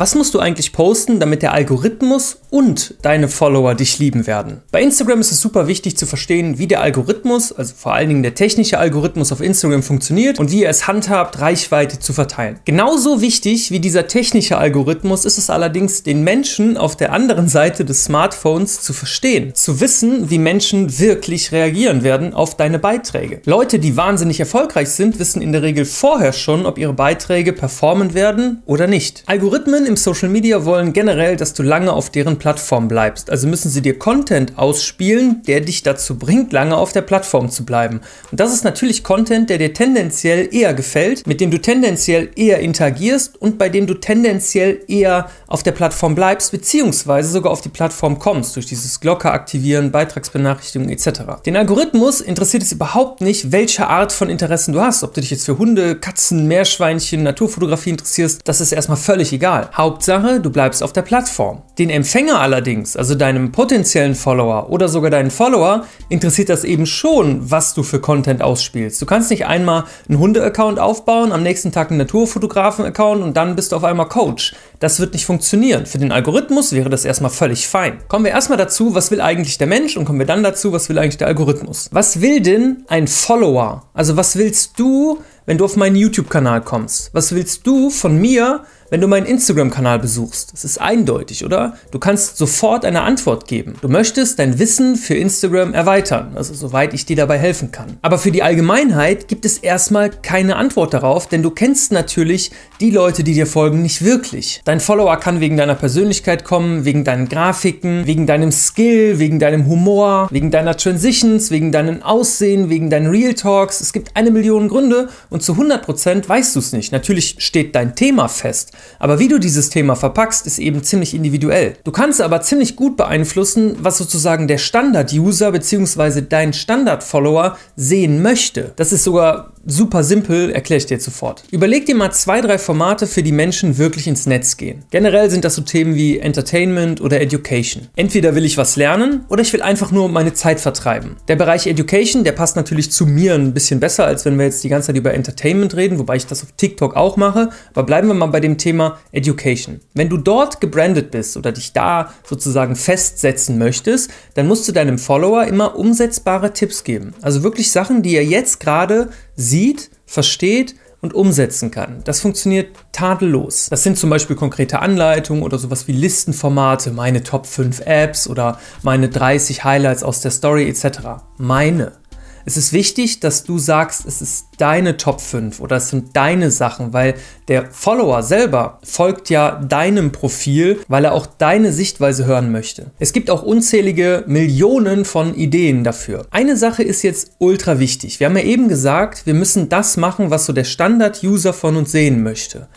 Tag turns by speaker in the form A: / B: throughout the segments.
A: Was musst du eigentlich posten, damit der Algorithmus und deine Follower dich lieben werden? Bei Instagram ist es super wichtig zu verstehen, wie der Algorithmus, also vor allen Dingen der technische Algorithmus auf Instagram funktioniert und wie er es handhabt, Reichweite zu verteilen. Genauso wichtig wie dieser technische Algorithmus ist es allerdings, den Menschen auf der anderen Seite des Smartphones zu verstehen, zu wissen, wie Menschen wirklich reagieren werden auf deine Beiträge. Leute, die wahnsinnig erfolgreich sind, wissen in der Regel vorher schon, ob ihre Beiträge performen werden oder nicht. Algorithmen im Social Media wollen generell, dass du lange auf deren Plattform bleibst. Also müssen sie dir Content ausspielen, der dich dazu bringt, lange auf der Plattform zu bleiben. Und das ist natürlich Content, der dir tendenziell eher gefällt, mit dem du tendenziell eher interagierst und bei dem du tendenziell eher auf der Plattform bleibst, beziehungsweise sogar auf die Plattform kommst, durch dieses Glocke aktivieren, Beitragsbenachrichtigungen etc. Den Algorithmus interessiert es überhaupt nicht, welche Art von Interessen du hast. Ob du dich jetzt für Hunde, Katzen, Meerschweinchen, Naturfotografie interessierst, das ist erstmal völlig egal. Hauptsache, du bleibst auf der Plattform. Den Empfänger allerdings, also deinem potenziellen Follower oder sogar deinen Follower, interessiert das eben schon, was du für Content ausspielst. Du kannst nicht einmal einen Hunde-Account aufbauen, am nächsten Tag einen Naturfotografen-Account und dann bist du auf einmal Coach. Das wird nicht funktionieren. Für den Algorithmus wäre das erstmal völlig fein. Kommen wir erstmal dazu, was will eigentlich der Mensch und kommen wir dann dazu, was will eigentlich der Algorithmus. Was will denn ein Follower? Also was willst du, wenn du auf meinen YouTube-Kanal kommst? Was willst du von mir, wenn du meinen Instagram-Kanal besuchst. Das ist eindeutig, oder? Du kannst sofort eine Antwort geben. Du möchtest dein Wissen für Instagram erweitern, also soweit ich dir dabei helfen kann. Aber für die Allgemeinheit gibt es erstmal keine Antwort darauf, denn du kennst natürlich die Leute, die dir folgen, nicht wirklich. Dein Follower kann wegen deiner Persönlichkeit kommen, wegen deinen Grafiken, wegen deinem Skill, wegen deinem Humor, wegen deiner Transitions, wegen deinem Aussehen, wegen deinen Real Talks. Es gibt eine Million Gründe und zu 100% weißt du es nicht. Natürlich steht dein Thema fest. Aber wie du dieses Thema verpackst, ist eben ziemlich individuell. Du kannst aber ziemlich gut beeinflussen, was sozusagen der Standard-User bzw. dein Standard-Follower sehen möchte. Das ist sogar super simpel, erkläre ich dir sofort. Überleg dir mal zwei, drei Formate, für die Menschen wirklich ins Netz gehen. Generell sind das so Themen wie Entertainment oder Education. Entweder will ich was lernen oder ich will einfach nur meine Zeit vertreiben. Der Bereich Education, der passt natürlich zu mir ein bisschen besser, als wenn wir jetzt die ganze Zeit über Entertainment reden, wobei ich das auf TikTok auch mache. Aber bleiben wir mal bei dem Thema Education. Wenn du dort gebrandet bist oder dich da sozusagen festsetzen möchtest, dann musst du deinem Follower immer umsetzbare Tipps geben. Also wirklich Sachen, die er jetzt gerade sieht, versteht und umsetzen kann. Das funktioniert tadellos. Das sind zum Beispiel konkrete Anleitungen oder sowas wie Listenformate, meine Top 5 Apps oder meine 30 Highlights aus der Story etc. Meine. Es ist wichtig, dass du sagst, es ist deine Top 5 oder es sind deine Sachen, weil der Follower selber folgt ja deinem Profil, weil er auch deine Sichtweise hören möchte. Es gibt auch unzählige Millionen von Ideen dafür. Eine Sache ist jetzt ultra wichtig. Wir haben ja eben gesagt, wir müssen das machen, was so der Standard-User von uns sehen möchte.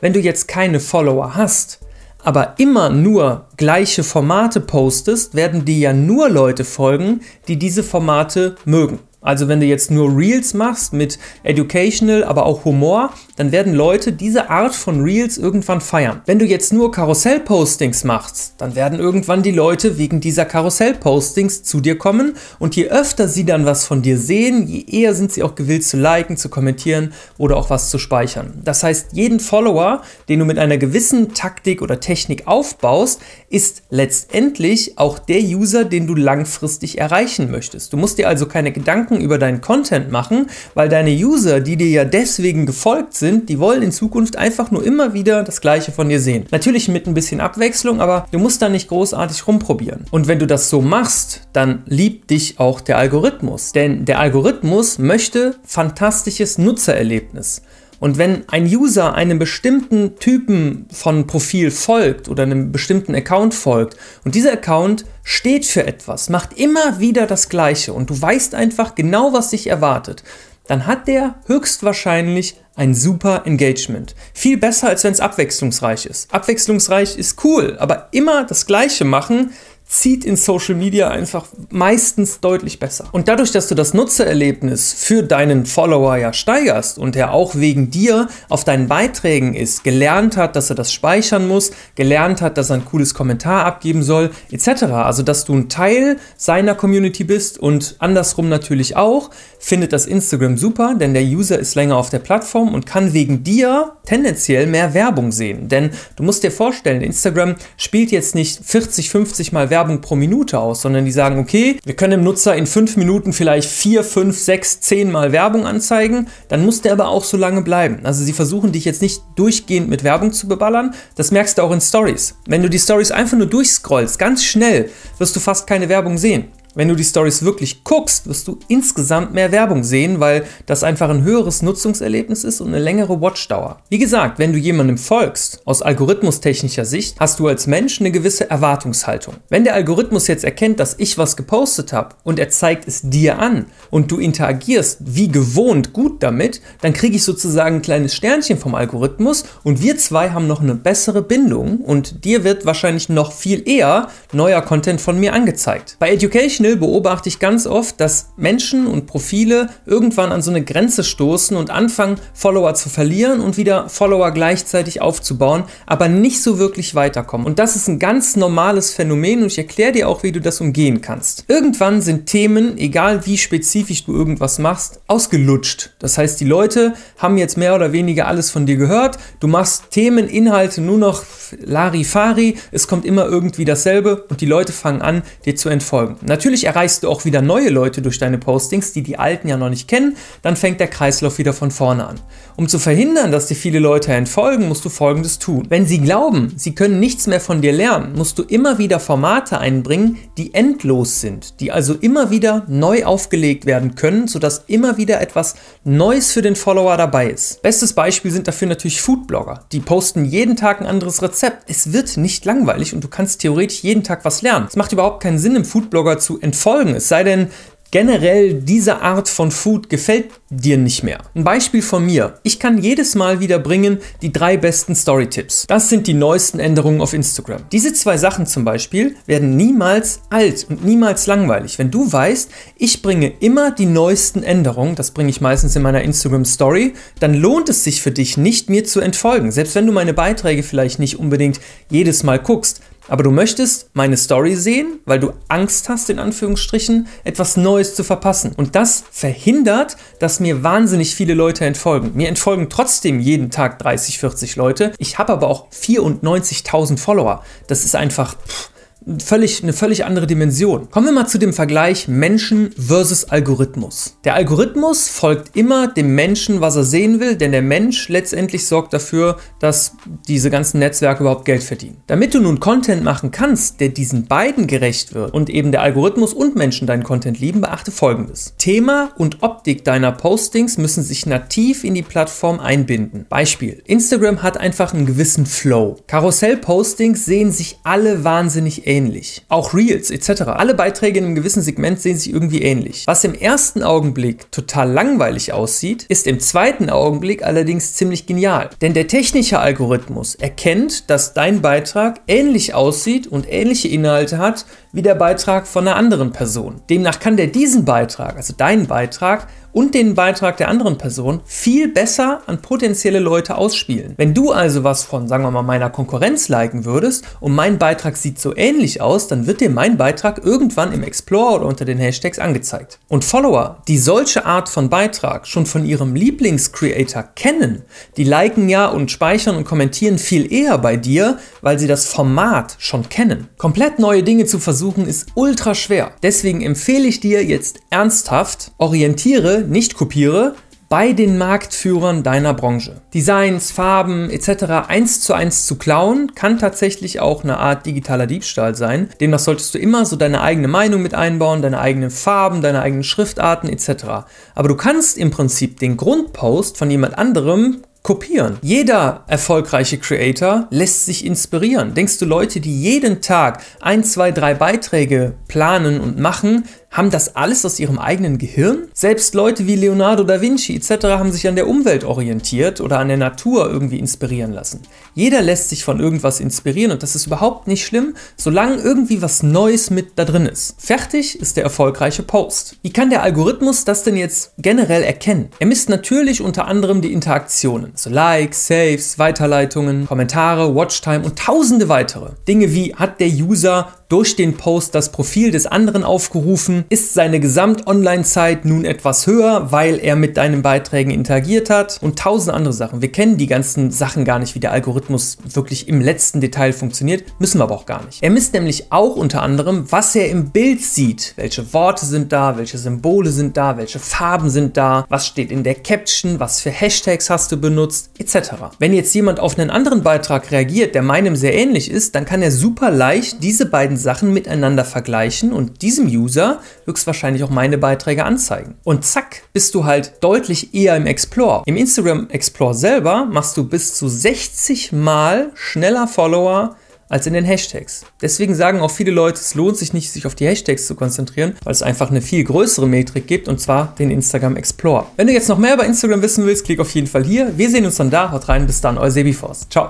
A: Wenn du jetzt keine Follower hast, aber immer nur gleiche Formate postest, werden dir ja nur Leute folgen, die diese Formate mögen. Also wenn du jetzt nur Reels machst mit Educational, aber auch Humor, dann werden Leute diese Art von Reels irgendwann feiern. Wenn du jetzt nur Karussell-Postings machst, dann werden irgendwann die Leute wegen dieser Karussell-Postings zu dir kommen und je öfter sie dann was von dir sehen, je eher sind sie auch gewillt zu liken, zu kommentieren oder auch was zu speichern. Das heißt, jeden Follower, den du mit einer gewissen Taktik oder Technik aufbaust, ist letztendlich auch der User, den du langfristig erreichen möchtest. Du musst dir also keine Gedanken Gedanken über deinen Content machen, weil deine User, die dir ja deswegen gefolgt sind, die wollen in Zukunft einfach nur immer wieder das Gleiche von dir sehen. Natürlich mit ein bisschen Abwechslung, aber du musst da nicht großartig rumprobieren. Und wenn du das so machst, dann liebt dich auch der Algorithmus. Denn der Algorithmus möchte fantastisches Nutzererlebnis. Und wenn ein User einem bestimmten Typen von Profil folgt oder einem bestimmten Account folgt und dieser Account steht für etwas, macht immer wieder das Gleiche und du weißt einfach genau, was dich erwartet, dann hat der höchstwahrscheinlich ein super Engagement. Viel besser, als wenn es abwechslungsreich ist. Abwechslungsreich ist cool, aber immer das Gleiche machen zieht in Social Media einfach meistens deutlich besser. Und dadurch, dass du das Nutzererlebnis für deinen Follower ja steigerst und er auch wegen dir auf deinen Beiträgen ist, gelernt hat, dass er das speichern muss, gelernt hat, dass er ein cooles Kommentar abgeben soll, etc. Also, dass du ein Teil seiner Community bist und andersrum natürlich auch, findet das Instagram super, denn der User ist länger auf der Plattform und kann wegen dir tendenziell mehr Werbung sehen. Denn du musst dir vorstellen, Instagram spielt jetzt nicht 40, 50 Mal Werbung pro Minute aus, sondern die sagen, okay, wir können dem Nutzer in 5 Minuten vielleicht 4, 5, 6, 10 Mal Werbung anzeigen, dann muss der aber auch so lange bleiben. Also sie versuchen dich jetzt nicht durchgehend mit Werbung zu beballern, das merkst du auch in Stories. Wenn du die Stories einfach nur durchscrollst, ganz schnell, wirst du fast keine Werbung sehen. Wenn du die Stories wirklich guckst, wirst du insgesamt mehr Werbung sehen, weil das einfach ein höheres Nutzungserlebnis ist und eine längere Watchdauer. Wie gesagt, wenn du jemandem folgst, aus algorithmustechnischer Sicht, hast du als Mensch eine gewisse Erwartungshaltung. Wenn der Algorithmus jetzt erkennt, dass ich was gepostet habe und er zeigt es dir an und du interagierst wie gewohnt gut damit, dann kriege ich sozusagen ein kleines Sternchen vom Algorithmus und wir zwei haben noch eine bessere Bindung und dir wird wahrscheinlich noch viel eher neuer Content von mir angezeigt. Bei Education Educational beobachte ich ganz oft, dass Menschen und Profile irgendwann an so eine Grenze stoßen und anfangen, Follower zu verlieren und wieder Follower gleichzeitig aufzubauen, aber nicht so wirklich weiterkommen. Und das ist ein ganz normales Phänomen und ich erkläre dir auch, wie du das umgehen kannst. Irgendwann sind Themen, egal wie spezifisch du irgendwas machst, ausgelutscht. Das heißt, die Leute haben jetzt mehr oder weniger alles von dir gehört. Du machst Themen, Inhalte nur noch Larifari. Es kommt immer irgendwie dasselbe und die Leute fangen an, dir zu entfolgen. Natürlich Natürlich erreichst du auch wieder neue Leute durch deine Postings, die die alten ja noch nicht kennen, dann fängt der Kreislauf wieder von vorne an. Um zu verhindern, dass dir viele Leute entfolgen, musst du folgendes tun. Wenn sie glauben, sie können nichts mehr von dir lernen, musst du immer wieder Formate einbringen, die endlos sind, die also immer wieder neu aufgelegt werden können, sodass immer wieder etwas Neues für den Follower dabei ist. Bestes Beispiel sind dafür natürlich Foodblogger. Die posten jeden Tag ein anderes Rezept. Es wird nicht langweilig und du kannst theoretisch jeden Tag was lernen. Es macht überhaupt keinen Sinn, im Foodblogger zu entfolgen. Es sei denn, generell diese Art von Food gefällt dir nicht mehr. Ein Beispiel von mir. Ich kann jedes Mal wieder bringen die drei besten Story-Tipps. Das sind die neuesten Änderungen auf Instagram. Diese zwei Sachen zum Beispiel werden niemals alt und niemals langweilig. Wenn du weißt, ich bringe immer die neuesten Änderungen, das bringe ich meistens in meiner Instagram Story, dann lohnt es sich für dich nicht, mir zu entfolgen. Selbst wenn du meine Beiträge vielleicht nicht unbedingt jedes Mal guckst, aber du möchtest meine Story sehen, weil du Angst hast, in Anführungsstrichen, etwas Neues zu verpassen. Und das verhindert, dass mir wahnsinnig viele Leute entfolgen. Mir entfolgen trotzdem jeden Tag 30, 40 Leute. Ich habe aber auch 94.000 Follower. Das ist einfach... Pff, völlig, eine völlig andere Dimension. Kommen wir mal zu dem Vergleich Menschen versus Algorithmus. Der Algorithmus folgt immer dem Menschen, was er sehen will, denn der Mensch letztendlich sorgt dafür, dass diese ganzen Netzwerke überhaupt Geld verdienen. Damit du nun Content machen kannst, der diesen beiden gerecht wird und eben der Algorithmus und Menschen deinen Content lieben, beachte folgendes. Thema und Optik deiner Postings müssen sich nativ in die Plattform einbinden. Beispiel. Instagram hat einfach einen gewissen Flow. Karussell-Postings sehen sich alle wahnsinnig ähnlich ähnlich. Auch Reels etc. Alle Beiträge in einem gewissen Segment sehen sich irgendwie ähnlich. Was im ersten Augenblick total langweilig aussieht, ist im zweiten Augenblick allerdings ziemlich genial. Denn der technische Algorithmus erkennt, dass dein Beitrag ähnlich aussieht und ähnliche Inhalte hat wie der Beitrag von einer anderen Person. Demnach kann der diesen Beitrag, also deinen Beitrag, und den Beitrag der anderen Person viel besser an potenzielle Leute ausspielen. Wenn du also was von, sagen wir mal, meiner Konkurrenz liken würdest und mein Beitrag sieht so ähnlich aus, dann wird dir mein Beitrag irgendwann im Explorer oder unter den Hashtags angezeigt. Und Follower, die solche Art von Beitrag schon von ihrem Lieblingscreator kennen, die liken ja und speichern und kommentieren viel eher bei dir, weil sie das Format schon kennen. Komplett neue Dinge zu versuchen ist ultra schwer. Deswegen empfehle ich dir jetzt ernsthaft, orientiere nicht kopiere, bei den Marktführern deiner Branche. Designs, Farben etc. eins zu eins zu klauen, kann tatsächlich auch eine Art digitaler Diebstahl sein. Demnach solltest du immer so deine eigene Meinung mit einbauen, deine eigenen Farben, deine eigenen Schriftarten etc. Aber du kannst im Prinzip den Grundpost von jemand anderem kopieren. Jeder erfolgreiche Creator lässt sich inspirieren. Denkst du, Leute, die jeden Tag ein, zwei, drei Beiträge planen und machen, haben das alles aus ihrem eigenen Gehirn? Selbst Leute wie Leonardo da Vinci etc. haben sich an der Umwelt orientiert oder an der Natur irgendwie inspirieren lassen. Jeder lässt sich von irgendwas inspirieren und das ist überhaupt nicht schlimm, solange irgendwie was Neues mit da drin ist. Fertig ist der erfolgreiche Post. Wie kann der Algorithmus das denn jetzt generell erkennen? Er misst natürlich unter anderem die Interaktionen, so Likes, Saves, Weiterleitungen, Kommentare, Watchtime und tausende weitere. Dinge wie hat der User durch den Post das Profil des anderen aufgerufen, ist seine Gesamt-Online-Zeit nun etwas höher, weil er mit deinen Beiträgen interagiert hat und tausend andere Sachen. Wir kennen die ganzen Sachen gar nicht, wie der Algorithmus wirklich im letzten Detail funktioniert, müssen wir aber auch gar nicht. Er misst nämlich auch unter anderem, was er im Bild sieht. Welche Worte sind da, welche Symbole sind da, welche Farben sind da, was steht in der Caption, was für Hashtags hast du benutzt, etc. Wenn jetzt jemand auf einen anderen Beitrag reagiert, der meinem sehr ähnlich ist, dann kann er super leicht diese beiden Sachen miteinander vergleichen und diesem User höchstwahrscheinlich auch meine Beiträge anzeigen. Und zack, bist du halt deutlich eher im Explore. Im Instagram Explore selber machst du bis zu 60 Mal schneller Follower als in den Hashtags. Deswegen sagen auch viele Leute, es lohnt sich nicht, sich auf die Hashtags zu konzentrieren, weil es einfach eine viel größere Metrik gibt und zwar den Instagram Explorer. Wenn du jetzt noch mehr über Instagram wissen willst, klick auf jeden Fall hier. Wir sehen uns dann da. Haut rein, bis dann, euer Sebiforce. Ciao.